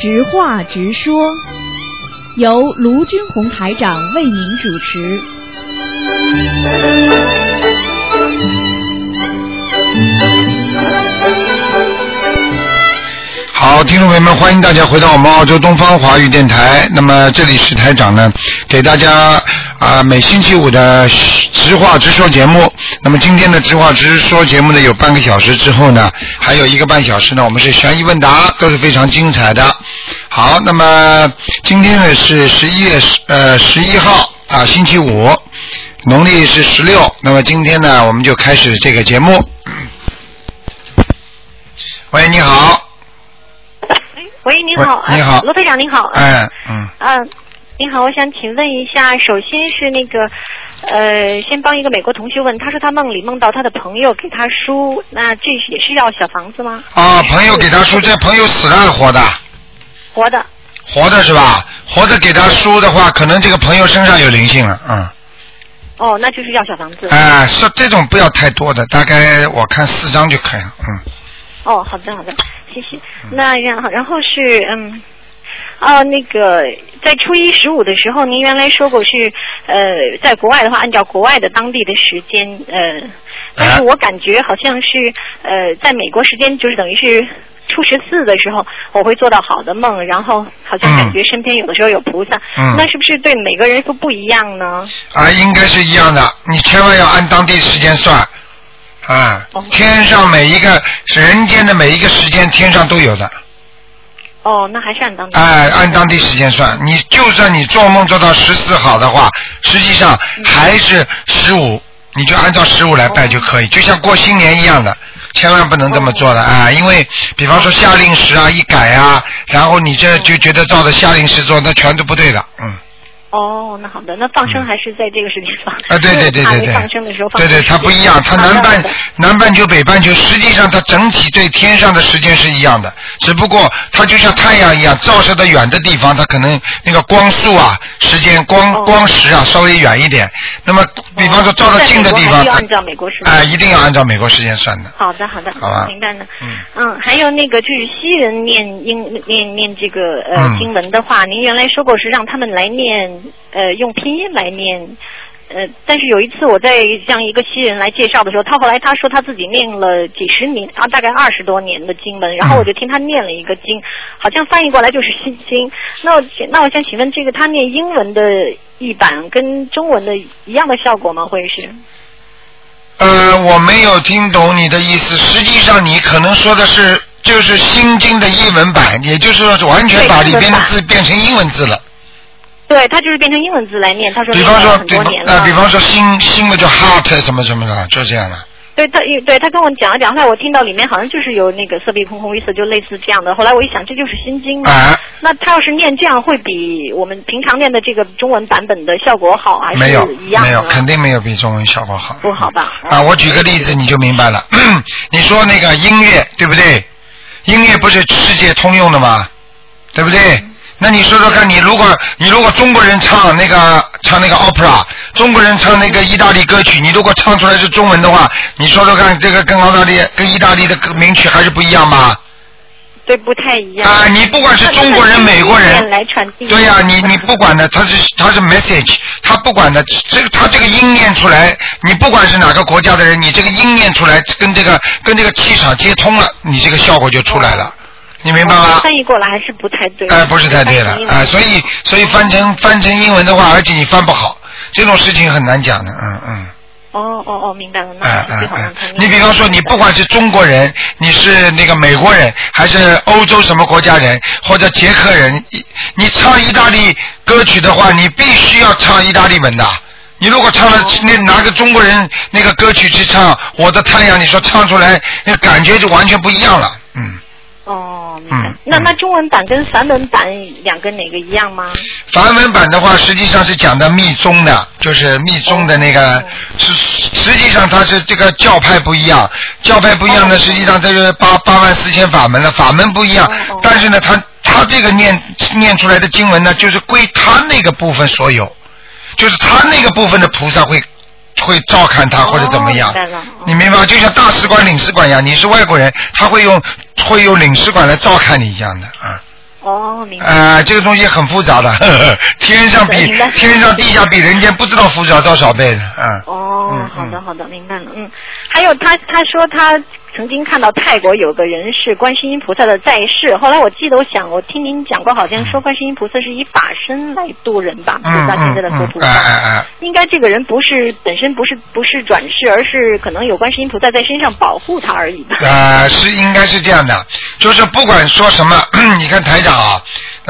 直话直说，由卢军红台长为您主持。好，听众朋友们，欢迎大家回到我们澳洲东方华语电台。那么这里是台长呢，给大家啊、每星期五的直话直说节目。那么今天的直话直说节目呢，有半个小时之后呢，还有一个半小时呢，我们是悬疑问答，都是非常精彩的。好，那么今天呢是十一月十呃十一号啊，星期五，农历是十六。那么今天呢，我们就开始这个节目。喂，你好。喂，你好，你好呃罗队长您好，哎，嗯。嗯、您好，我想请问一下，首先是那个，呃，先帮一个美国同学问，他说他梦里梦到他的朋友给他书，那这也是要小房子吗？啊，朋友给他书，这朋友死了还是活的？活的，活的是吧？活的给他输的话，可能这个朋友身上有灵性了，嗯。哦，那就是要小房子。哎，是这种不要太多的，大概我看四张就可以了，嗯。哦，好的好的，谢谢。那然后然后是嗯。哦，那个在初一十五的时候，您原来说过是呃，在国外的话，按照国外的当地的时间，呃，但是我感觉好像是呃，在美国时间就是等于是初十四的时候，我会做到好的梦，然后好像感觉身边有的时候有菩萨，嗯那是不是对每个人都不一样呢？啊，应该是一样的，你千万要按当地时间算。啊，哦天上每一个人间的每一个时间，天上都有的。哦，那还是按当地。哎，按当地时间算，你就算你做梦做到十四好的话，实际上还是十五，你就按照十五来拜就可以，就像过新年一样的，千万不能这么做的啊！因为比方说夏令时啊一改啊，然后你这就觉得照着夏令时做，那全都不对的，嗯。哦，那好的，那放生还是在这个时间放。啊，对对对对对，放生的时候放对对，它不一样，它南半南半球北半球，实际上它整体对天上的时间是一样的，只不过它就像太阳一样，照射的远的地方，它可能那个光速啊、时间光哦光时啊稍微远一点。那么，比方说照到近的地方按照美国时间。哎，一定要按照美国时间算的。好的，好的，好吧明白了。嗯还有那个就是西人念英念念这个呃、嗯经文的话，您原来说过是让他们来念呃用拼音来念。呃，但是有一次我在向一个新人来介绍的时候，他后来他说他自己念了几十年啊，大概二十多年的经文，然后我就听他念了一个经，好像翻译过来就是心经。那我那我想请问，这个他念英文的译版跟中文的一样的效果吗？会是？呃，我没有听懂你的意思。实际上，你可能说的是就是《心经》的译文版，也就是说完全把里边的字变成英文字了。对他就是变成英文字来念，他说比方说，多年了。呃，比方说新新的叫 heart 什么什么的，就这样的。对他，对他跟我讲了讲，后来我听到里面好像就是有那个色比空空一色，就类似这样的。后来我一想，这就是心经嘛。哎，那他要是念这样，会比我们平常念的这个中文版本的效果好，还是没有一样的？没有，肯定没有比中文效果好。不好吧？啊，我举个例子你就明白了。你说那个音乐对不对？音乐不是世界通用的吗？对不对？那你说说看，你如果你如果中国人唱那个唱那个 opera，中国人唱那个意大利歌曲，你如果唱出来是中文的话，你说说看，这个跟澳大利跟意大利的歌名曲还是不一样吗？对，不太一样。啊，你不管是中国人、美国人，来传递。对呀、你你不管的，他是他是 message，他不管的，这个他这个音念出来，你不管是哪个国家的人，你这个音念出来，跟这个跟这个气场接通了，你这个效果就出来了，你明白吗？翻译过来还是不太对。哎、不是太对了，哎、所以所以翻成翻成英文的话，而且你翻不好，这种事情很难讲的，嗯嗯。哦哦哦，明白了，那最好哎让他念。你比方说，你不管是中国人，你是那个美国人，还是欧洲什么国家人，或者捷克人，你你唱意大利歌曲的话，你必须要唱意大利文的。你如果唱了那拿个中国人那个歌曲去唱《我的太阳》，你说唱出来，那感觉就完全不一样了。嗯，哦，嗯那嗯。那中文版跟梵文版两个哪个一样吗？梵文版的话，实际上是讲的密宗的，就是密宗的那个哦，是实际上它是这个教派不一样，教派不一样呢，哦。实际上这是八八万四千法门了，法门不一样。但是呢，他他这个念念出来的经文呢，就是归他那个部分所有，就是他那个部分的菩萨会会照看他或者怎么样你明白吗？就像大使馆、领事馆一样，你是外国人，他会用会用领事馆来照看你一样的啊。哦，明白。呃，这个东西很复杂的，呵呵天上比天上地下比人间不知道复杂多少倍的，嗯。哦嗯，好的好的，明白了。嗯，还有他他说他曾经看到泰国有个人是观世音菩萨的在世，后来我记得我想我听您讲过，好像说观世音菩萨是以法身来度人吧，嗯菩萨现在的佛菩萨。应该这个人不是本身不是不是转世，而是可能有观世音菩萨在身上保护他而已吧。呃，是应该是这样的，就是不管说什么，你看台长啊，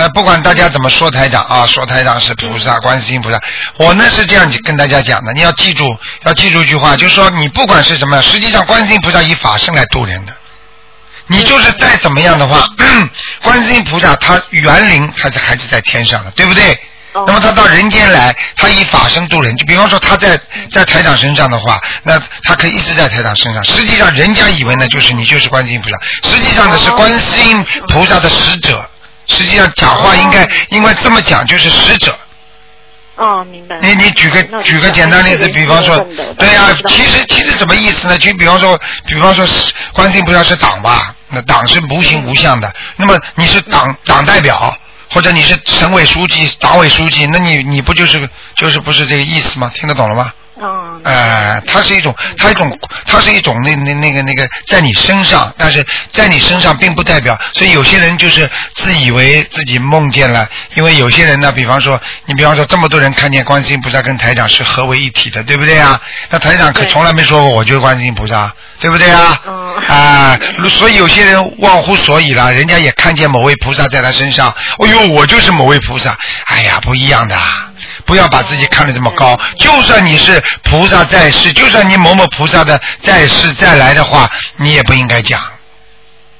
呃，不管大家怎么说台长啊，说台长是菩萨，观世音菩萨，我呢是这样跟大家讲的，你要记住，要记住一句话，就是说你不管是什么，实际上观世音菩萨以法身来度人的。你就是再怎么样的话，观世音菩萨他园林还是还是在天上的，对不对？哦那么他到人间来，他以法身度人，就比方说他在在台长身上的话，那他可以一直在台长身上。实际上人家以为呢，就是你就是观世音菩萨，实际上呢是观世音菩萨的使者。实际上讲话应该应该这么讲，就是使者。哦，明白了。你你举个举个简单例子，比方说，对呀、其实其实什么意思呢？就比方说，比方说是观世音菩萨是党吧，那党是无形无相的，那么你是党党代表，或者你是省委书记、党委书记，那你你不就是就是不是这个意思吗？听得懂了吗？嗯，呃，它是一种，它一种，它是一种那那那个那个在你身上，但是在你身上并不代表，所以有些人就是自以为自己梦见了，因为有些人呢，比方说你比方说这么多人看见观世音菩萨跟台长是合为一体的，对不对啊？那台长可从来没说过我就是观世音菩萨，对不对啊？嗯啊，所以有些人忘乎所以了，人家也看见某位菩萨在他身上，哎呦，我就是某位菩萨，哎呀，不一样的。不要把自己看得这么高，就算你是菩萨在世，就算你某某菩萨的在世再来的话，你也不应该讲。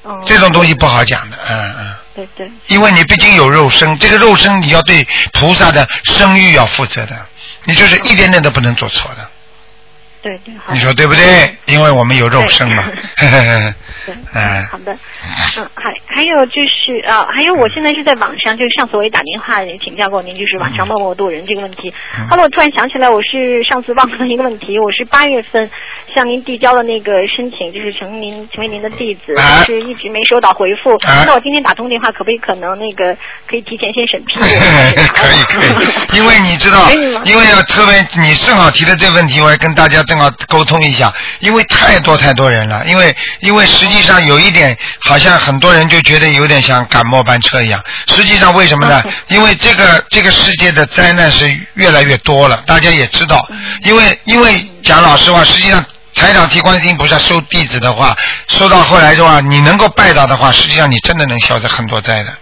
哦这种东西不好讲的，嗯嗯，对对，因为你毕竟有肉身，这个肉身你要对菩萨的声誉要负责的，你就是一点点都不能做错的，对对，好。你说对不对？因为我们有肉身嘛，对，嗯好的，嗯，还还有就是啊，还有我现在是在网上，就是上次我也打电话也请教过您，就是网上默默渡人这个问题。嗯后来我突然想起来，我是上次忘了一个问题，我是八月份向您递交了那个申请，就是成您成为您的弟子，啊但是一直没收到回复。啊那我今天打通电话，可不可以可能那个可以提前先审批我？可 以可以，因为你知道因为要特别你正好提的这个问题，我也跟大家正好沟通一下，因为太多太多人了，因为因为实际上有一点，好像很多人就觉得有点像赶末班车一样，实际上为什么呢嗯？因为这个这个世界的灾难是越来越多了，大家也知道，因为因为讲老实话，实际上。台长提观世音菩萨收弟子的话，收到后来的话，你能够拜到的话，实际上你真的能消灾很多灾的，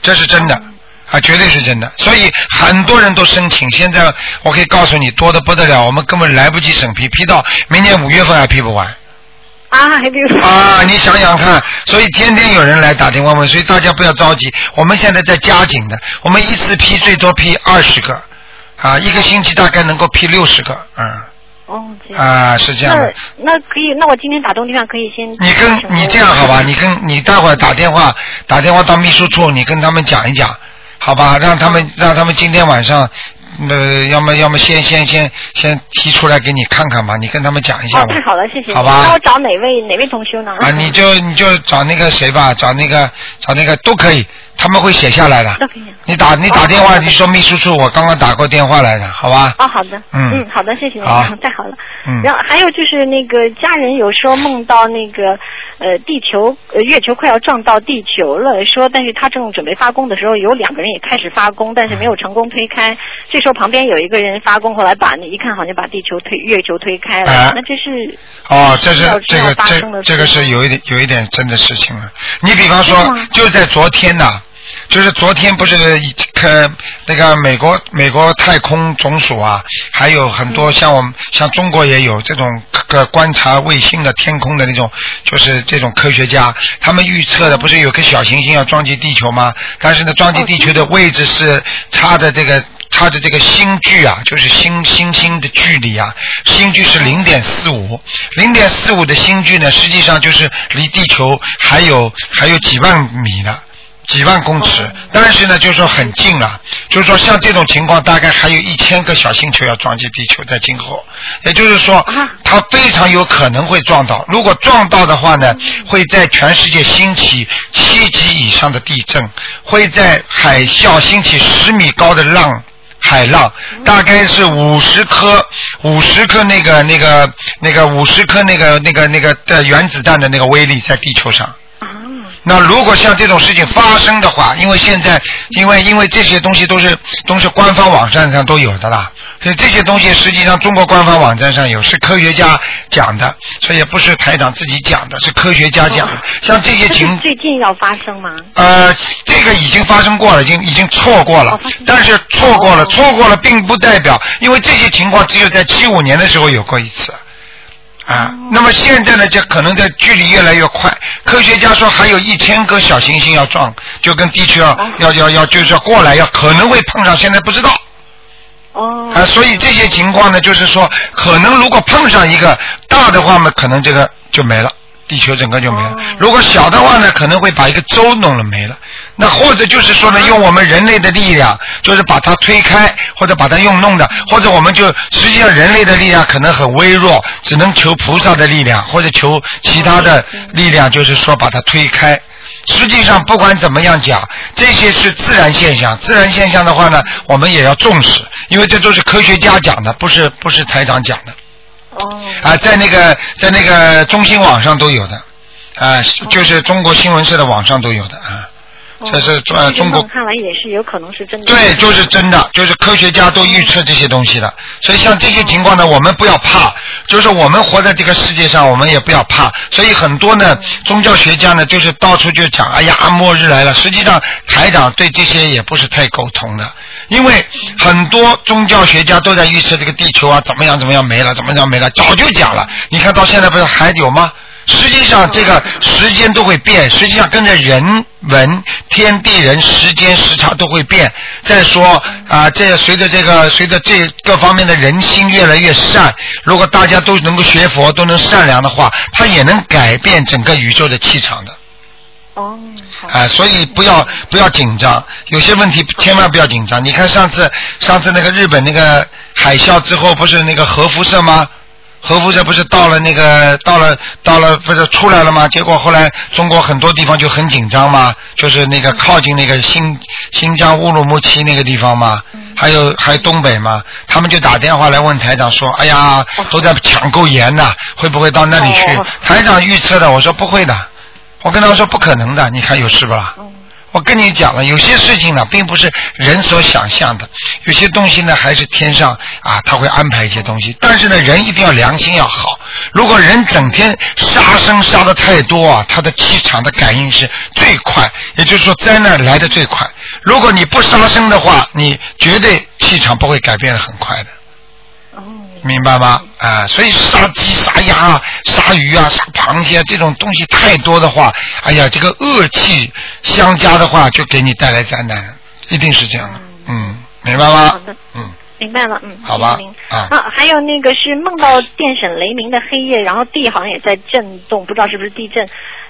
这是真的。啊，绝对是真的，所以很多人都申请。现在我可以告诉你，多的不得了，我们根本来不及审批，批到明年五月份还批不完。啊，还比如啊，你想想看，所以天天有人来打电话问，所以大家不要着急。我们现在在加紧的，我们一次批最多批二十个，啊，一个星期大概能够批六十个，嗯，哦。啊，是这样的那。那可以，那我今天打通电话可以先。你跟你这样好吧？你跟你待会儿打电话打电话到秘书处，你跟他们讲一讲，好吧？让他们让他们今天晚上，呃，要么要么先先先先提出来给你看看吧，你跟他们讲一下哦，吧。太好了，谢谢。好吧那我找哪位哪位同修呢？啊，你就你就找那个谁吧，找那个找那个都可以，他们会写下来的。你打你打电话，你说秘书处我刚刚打过电话来的，好吧？哦，好的，嗯嗯好的，谢谢您，好 太好了。嗯然后还有就是那个家人有时候梦到那个呃地球呃月球快要撞到地球了，说但是他正准备发功的时候，有两个人也开始发功，但是没有成功推开。这时候旁边有一个人发功，后来把那一看好像把地球推月球推开了，啊那这是哦，这是这个这这个是有一点有一点真的事情了。你比方说就在昨天呐，就是昨天不是一个那个美国美国太空总署啊，还有很多像我们像中国也有这种个观察卫星的天空的那种，就是这种科学家，他们预测的不是有个小行星要撞击地球吗？但是呢，撞击地球的位置是差的这个。它的这个星距啊，就是星星星的距离啊，星距是零点四五，零点四五的星距呢，实际上就是离地球还有还有几万米呢。几万公尺，但是呢，就是说很近了，就是说像这种情况，大概还有一千个小星球要撞击地球，在今后，也就是说，它非常有可能会撞到。如果撞到的话呢，会在全世界兴起七级以上的地震，会在海啸兴起十米高的浪。海浪大概是五十颗，五十颗那个那个那个五十颗那个那个那个的原子弹的那个威力在地球上。那如果像这种事情发生的话，因为现在，因为因为这些东西都是都是官方网站上都有的啦，所以这些东西实际上中国官方网站上有，是科学家讲的，所以也不是台长自己讲的，是科学家讲的。像这些情最近要发生吗？呃，这个已经发生过了，已经已经错过了，但是错过了，错过了并不代表，因为这些情况只有在七五年的时候有过一次。啊，那么现在呢，就可能在距离越来越快。科学家说还有一千个小行星要撞，就跟地球要要要要，就是要过来，要可能会碰上，现在不知道。哦。啊，所以这些情况呢，就是说，可能如果碰上一个大的话嘛，可能这个就没了。地球整个就没了。如果小的话呢，可能会把一个州弄了没了。那或者就是说呢，用我们人类的力量，就是把它推开，或者把它用弄的，或者我们就实际上人类的力量可能很微弱，只能求菩萨的力量，或者求其他的力量，就是说把它推开。实际上不管怎么样讲，这些是自然现象。自然现象的话呢，我们也要重视，因为这都是科学家讲的，不是不是台长讲的。哦。啊，在那个在那个中新网上都有的，啊，就是中国新闻社的网上都有的啊。这是呃中国看来也是有可能是真的。对，就是真的，就是科学家都预测这些东西的。所以像这些情况呢，我们不要怕，就是我们活在这个世界上，我们也不要怕。所以很多呢，宗教学家呢，就是到处就讲，哎呀，末日来了。实际上，台长对这些也不是太沟通的，因为很多宗教学家都在预测这个地球啊，怎么样怎么样没了，怎么样没了，早就讲了。你看到现在不是还有吗？实际上，这个时间都会变。实际上，跟着人文、天地人、时间时差都会变。再说啊，这随着这个，随着这各方面的人心越来越善，如果大家都能够学佛，都能善良的话，它也能改变整个宇宙的气场的。哦，好。啊，所以不要不要紧张，有些问题千万不要紧张。你看上次上次那个日本那个海啸之后，不是那个核辐射吗？核辐射不是到了那个到了到了不是出来了吗？结果后来中国很多地方就很紧张嘛，就是那个靠近那个新新疆乌鲁木齐那个地方嘛，还有还有东北嘛，他们就打电话来问台长说：“哎呀，都在抢购盐呢，会不会到那里去？”台长预测的，我说不会的，我跟他们说不可能的，你看有事不啦？我跟你讲了，有些事情呢，并不是人所想象的，有些东西呢，还是天上啊，他会安排一些东西。但是呢，人一定要良心要好。如果人整天杀生杀的太多啊，他的气场的感应是最快，也就是说灾难来的最快。如果你不杀生的话，你绝对气场不会改变的很快的。哦明白吗？啊，所以杀鸡、杀鸭、杀鱼啊、杀螃蟹这种东西太多的话，哎呀，这个恶气相加的话，就给你带来灾难，一定是这样的。嗯，明白吗？好的。嗯。明白了，嗯，好吧，啊，还有那个是梦到电闪雷鸣的黑夜，然后地好像也在震动，不知道是不是地震，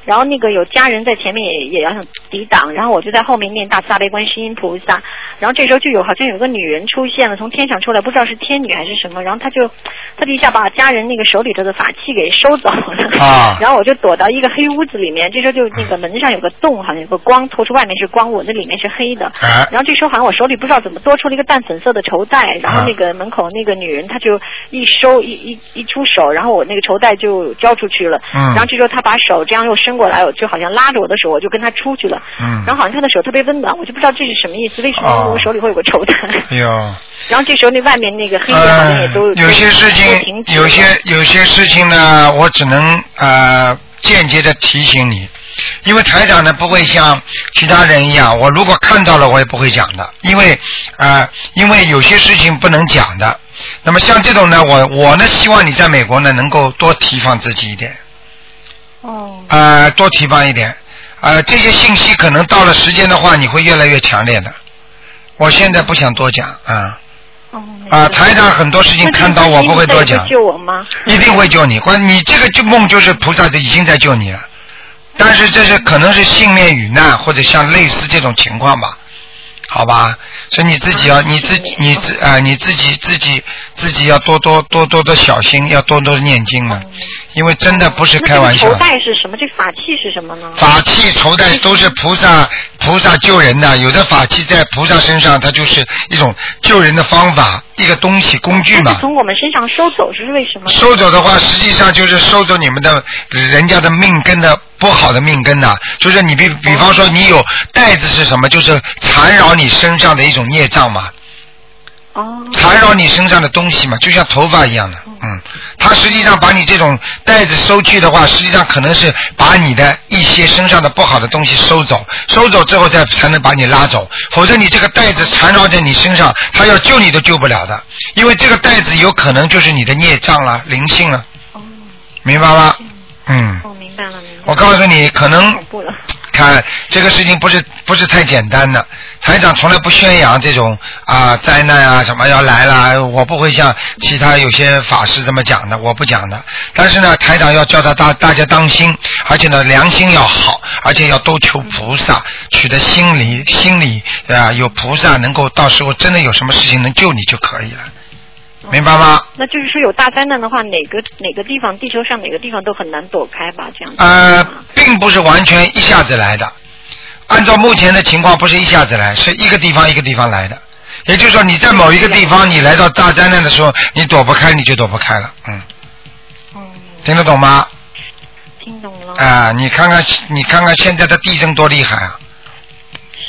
然后那个有家人在前面也也要抵挡，然后我就在后面念大慈大悲观世音菩萨，然后这时候就有好像有个女人出现了，从天上出来，不知道是天女还是什么，然后她就她就一下把家人那个手里头的法器给收走了，啊，然后我就躲到一个黑屋子里面，这时候就那个门上有个洞，好像有个光透出外面是光，我那里面是黑的，然后这时候好像我手里不知道怎么多出了一个淡粉色的绸带，然后那个门口。口那个女人，她就一收一一一出手，然后我那个绸带就交出去了。嗯。然后这时候她把手这样又伸过来，我就好像拉着我的手，我就跟他出去了。嗯。然后好像他的手特别温暖，我就不知道这是什么意思，为什么我手里会有个绸带？哎呦。然后这时候那外面那个黑夜好像也都有些事情，有些有些事情呢，我只能呃间接的提醒你。因为台长呢不会像其他人一样，我如果看到了我也不会讲的，因为啊，因为有些事情不能讲的。那么像这种呢，我我呢希望你在美国呢能够多提防自己一点。哦。啊，多提防一点啊，这些信息可能到了时间的话，你会越来越强烈的。我现在不想多讲啊。哦。啊，台长很多事情看到我不会多讲。救我吗？一定会救你，关你这个就梦就是菩萨已经在救你了。但是这是可能是幸免于难，或者像类似这种情况吧，好吧？所以你自己要你自己你自啊、你自己自己自己要多多多多的小心，要多多的念经了，因为真的不是开玩笑那这个。头带是什么？这法器是什么呢？法器绸带都是菩萨菩萨救人的，有的法器在菩萨身上，它就是一种救人的方法，一个东西工具嘛。从我们身上收走是为什么？收走的话，实际上就是收走你们的人家的命根的不好的命根呐、就是你比比方说你有带子是什么？就是缠绕你身上的一种孽障嘛，哦，缠绕你身上的东西嘛，就像头发一样的。嗯，他实际上把你这种袋子收去的话，实际上可能是把你的一些身上的不好的东西收走，收走之后再才能把你拉走，否则你这个袋子缠绕在你身上，他要救你都救不了的，因为这个袋子有可能就是你的孽障了、灵性了，哦，明白吗？嗯，哦，明白了，明白了。我告诉你，可能。看这个事情不是不是太简单的。台长从来不宣扬这种啊灾难啊什么要来了，我不会像其他有些法师这么讲的，我不讲的。但是呢，台长要叫他大大家当心，而且呢良心要好，而且要都求菩萨，取得心里心里啊有菩萨能够到时候真的有什么事情能救你就可以了，明白吗？那就是说有大灾难的话，哪个哪个地方，地球上哪个地方都很难躲开吧？这样子。呃，并不是完全一下子来的。按照目前的情况，不是一下子来，是一个地方一个地方来的。也就是说，你在某一个地方，你来到大灾难的时候，你躲不开，你就躲不开了。嗯，嗯，听得懂吗？听懂了。啊、你看看，你看看现在的地震多厉害啊！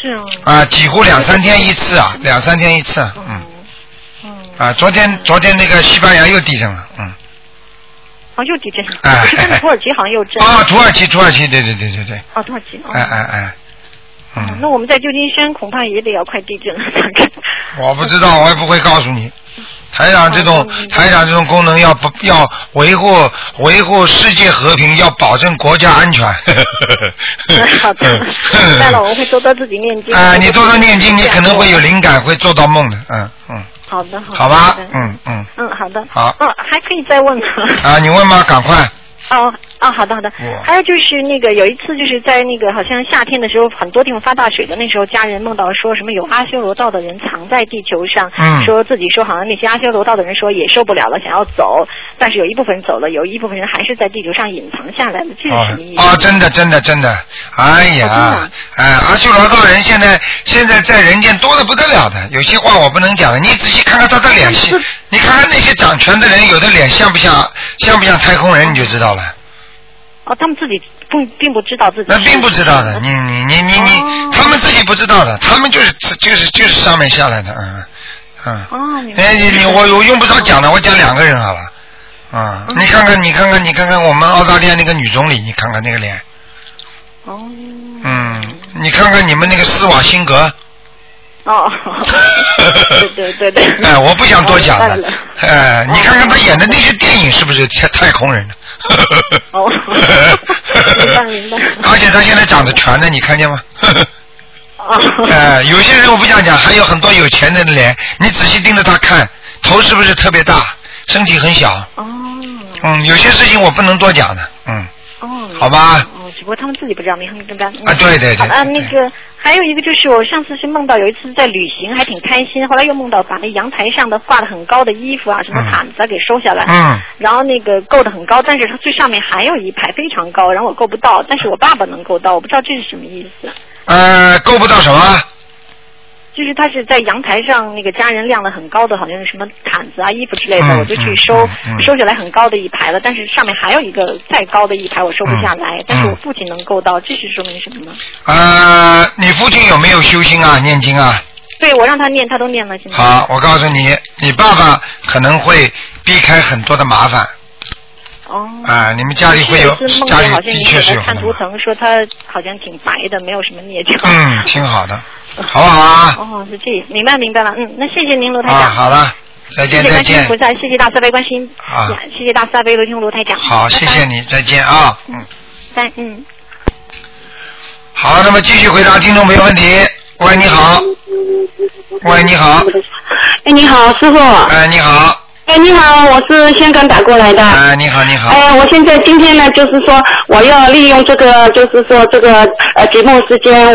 是啊。啊、几乎两三天一次啊，两三天一次。嗯。啊，昨天昨天那个西班牙又地震了，嗯。哦，又地震了。哎我是看到土耳其好像又震。啊，土耳其，土耳其，对对对对对，哦，土耳其。哦哎哎哎，嗯。那我们在旧金山恐怕也得要快地震了。我不知道，我也不会告诉你。台长这种台长这种功能要不要维护维护世界和平，要保证国家安全。好的，明白了，我会多多自己念经。啊，你多多念经，你可能会有灵感，会做到梦的。嗯嗯，好的，好的。好吧，嗯嗯。嗯，好的。好哦，还可以再问吗？啊，你问吧，赶快。哦哦，好的好的。还有就是那个有一次就是在那个好像夏天的时候，很多地方发大水的，那时候家人梦到说什么有阿修罗道的人藏在地球上，嗯说自己说好像那些阿修罗道的人说也受不了了，想要走，但是有一部分人走了，有一部分人还是在地球上隐藏下来的，这是哦什么意思？哦，真的真的真的，哎呀哎，阿修罗道人现在现在在人间多的不得了的，有些话我不能讲了，你仔细看看他的脸是，你看看那些掌权的人，有的脸像不像像不像太空人，你就知道了。哦，他们自己不并不知道自己那并不知道的，你你你你你哦，他们自己不知道的，他们就是就是就是上面下来的，嗯嗯。哦，明白。哎，你你我我用不着讲了，我讲两个人好了。啊、嗯你看看，你看看，你看看我们澳大利亚那个女总理，你看看那个脸，哦。嗯，你看看你们那个施瓦辛格，哦，对对对对。哎，我不想多讲了哎，你看看他演的那些电影是不是太太空人了？哦 明白明白而且他现在长得全的，你看见吗？哦。哎，有些人我不想讲，还有很多有钱人的脸，你仔细盯着他看，头是不是特别大，身体很小？哦。嗯，有些事情我不能多讲的，嗯，哦。好吧哦，只不过他们自己不知道，明白明白。啊对对对好啊，那个还有一个就是我上次是梦到有一次在旅行，还挺开心，后来又梦到把那阳台上的挂的很高的衣服啊，什么嗯毯子啊给收下来。嗯。然后那个够的很高，但是它最上面还有一排非常高，然后我够不到，但是我爸爸能够到，我不知道这是什么意思。呃，够不到什么？就是他是在阳台上，那个家人晾了很高的，好像是什么毯子啊、衣服之类的，嗯我就去收，收起来很高的一排了。但是上面还有一个再高的一排，我收不下来。嗯但是我父亲能够到，这是说明什么呢？呃，你父亲有没有修心啊？念经啊？对我让他念，他都念了，现在。好，我告诉你，你爸爸可能会避开很多的麻烦哦。啊、你们家里会有家里见好像你的确是有看。图腾，说他好像挺白的，没有什么孽障。嗯，挺好的，好不好啊？哦，是这明白明白了。嗯，那谢谢您，卢台啊，长。好了，再见再见谢观世音菩。萨，谢谢大慈悲观世音，啊谢谢大慈大悲卢听卢台长。好，谢谢。你，再见啊。嗯，再嗯。好，那么继续回答听众朋友问题。喂，你好。喂，你好。哎，你好，师傅。哎，你好。哎，你好，我是香港打过来的。哎，你好，你好。哎，我现在今天呢，就是说我要利用这个，就是说这个呃节目时间，